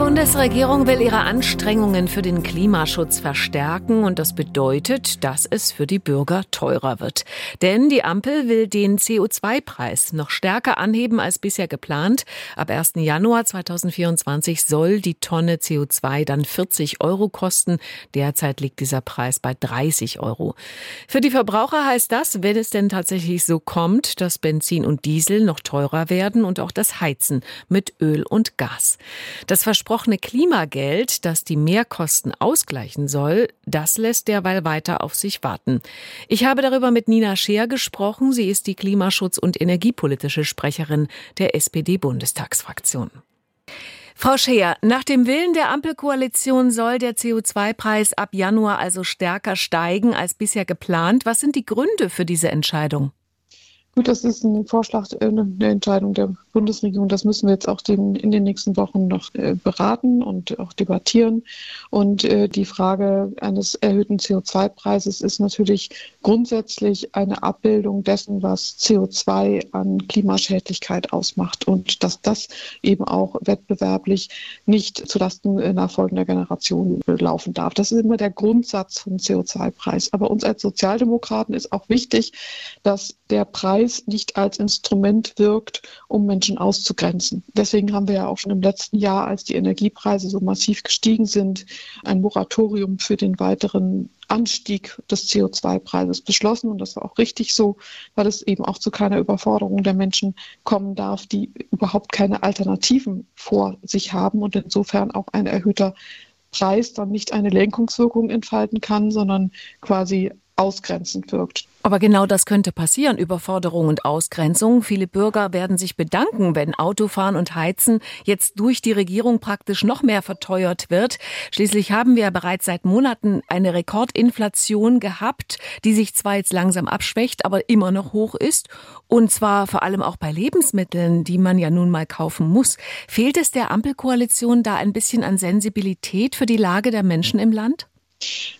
Bundesregierung will ihre Anstrengungen für den Klimaschutz verstärken und das bedeutet, dass es für die Bürger teurer wird. Denn die Ampel will den CO2-Preis noch stärker anheben als bisher geplant. Ab 1. Januar 2024 soll die Tonne CO2 dann 40 Euro kosten. Derzeit liegt dieser Preis bei 30 Euro. Für die Verbraucher heißt das, wenn es denn tatsächlich so kommt, dass Benzin und Diesel noch teurer werden und auch das Heizen mit Öl und Gas. Das versprochene Klimageld, das die Mehrkosten ausgleichen soll, das lässt derweil weiter auf sich warten. Ich habe darüber mit Nina Scheer gesprochen. Sie ist die Klimaschutz- und energiepolitische Sprecherin der SPD-Bundestagsfraktion. Frau Scheer, nach dem Willen der Ampelkoalition soll der CO2-Preis ab Januar also stärker steigen als bisher geplant. Was sind die Gründe für diese Entscheidung? Gut, das ist ein Vorschlag, äh, eine Entscheidung der Bundesregierung. Das müssen wir jetzt auch in den nächsten Wochen noch äh, beraten und auch debattieren. Und äh, die Frage eines erhöhten CO2-Preises ist natürlich grundsätzlich eine Abbildung dessen, was CO2 an Klimaschädlichkeit ausmacht und dass das eben auch wettbewerblich nicht zulasten nachfolgender Generationen laufen darf. Das ist immer der Grundsatz vom CO2-Preis. Aber uns als Sozialdemokraten ist auch wichtig, dass der Preis nicht als Instrument wirkt, um Menschen auszugrenzen. Deswegen haben wir ja auch schon im letzten Jahr, als die Energiepreise so massiv gestiegen sind, ein Moratorium für den weiteren Anstieg des CO2-Preises beschlossen. Und das war auch richtig so, weil es eben auch zu keiner Überforderung der Menschen kommen darf, die überhaupt keine Alternativen vor sich haben und insofern auch ein erhöhter Preis dann nicht eine Lenkungswirkung entfalten kann, sondern quasi ausgrenzend wirkt. Aber genau das könnte passieren, Überforderung und Ausgrenzung. Viele Bürger werden sich bedanken, wenn Autofahren und Heizen jetzt durch die Regierung praktisch noch mehr verteuert wird. Schließlich haben wir bereits seit Monaten eine Rekordinflation gehabt, die sich zwar jetzt langsam abschwächt, aber immer noch hoch ist. Und zwar vor allem auch bei Lebensmitteln, die man ja nun mal kaufen muss. Fehlt es der Ampelkoalition da ein bisschen an Sensibilität für die Lage der Menschen im Land?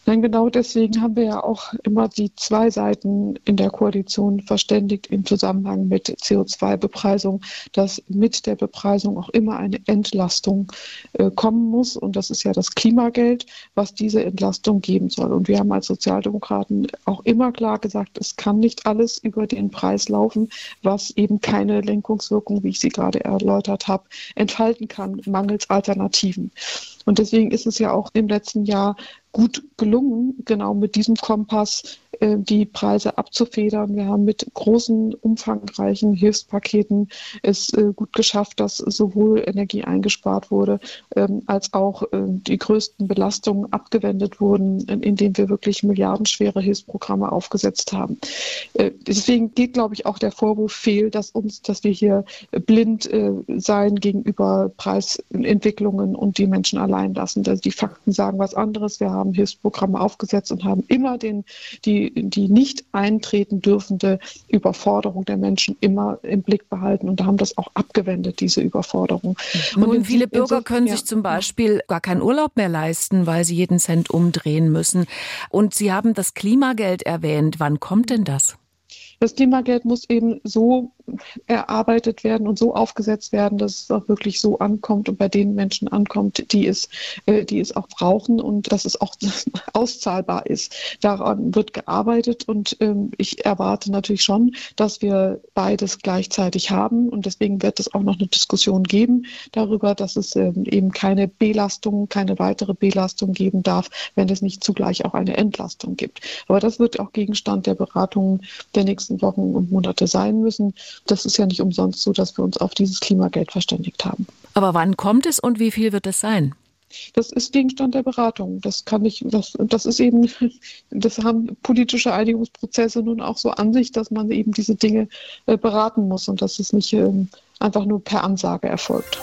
Nein, genau deswegen haben wir ja auch immer die zwei Seiten in der Koalition verständigt im Zusammenhang mit CO2-Bepreisung, dass mit der Bepreisung auch immer eine Entlastung äh, kommen muss. Und das ist ja das Klimageld, was diese Entlastung geben soll. Und wir haben als Sozialdemokraten auch immer klar gesagt, es kann nicht alles über den Preis laufen, was eben keine Lenkungswirkung, wie ich sie gerade erläutert habe, entfalten kann, mangels Alternativen. Und deswegen ist es ja auch im letzten Jahr gut gelungen, genau mit diesem Kompass äh, die Preise abzufedern. Wir haben mit großen, umfangreichen Hilfspaketen es äh, gut geschafft, dass sowohl Energie eingespart wurde, ähm, als auch äh, die größten Belastungen abgewendet wurden, indem wir wirklich milliardenschwere Hilfsprogramme aufgesetzt haben. Deswegen geht, glaube ich, auch der Vorwurf fehl, dass uns, dass wir hier blind sein gegenüber Preisentwicklungen und die Menschen allein lassen. Also die Fakten sagen was anderes. Wir haben Hilfsprogramme aufgesetzt und haben immer den, die die, nicht eintreten dürfende Überforderung der Menschen immer im Blick behalten und haben das auch abgewendet, diese Überforderung. Mhm. Und, viele Bürger können ja. sich zum Beispiel gar keinen Urlaub mehr leisten, weil sie jeden Cent umdrehen müssen. Und Sie haben das Klimageld erwähnt. Wann kommt denn das? Das Klimageld muss eben so erarbeitet werden und so aufgesetzt werden, dass es auch wirklich so ankommt und bei den Menschen ankommt, die es, äh, die es auch brauchen und dass es auch auszahlbar ist. Daran wird gearbeitet und ähm, ich erwarte natürlich schon, dass wir beides gleichzeitig haben und deswegen wird es auch noch eine Diskussion geben darüber, dass es ähm, eben keine Belastung, keine weitere Belastung geben darf, wenn es nicht zugleich auch eine Entlastung gibt. Aber das wird auch Gegenstand der Beratungen der nächsten Wochen und Monate sein müssen das ist ja nicht umsonst so, dass wir uns auf dieses Klimageld verständigt haben. Aber wann kommt es und wie viel wird es sein? Das ist Gegenstand der Beratung. Das kann ich, das, das ist eben, das haben politische Einigungsprozesse nun auch so an sich, dass man eben diese Dinge äh, beraten muss und dass es nicht äh, einfach nur per Ansage erfolgt.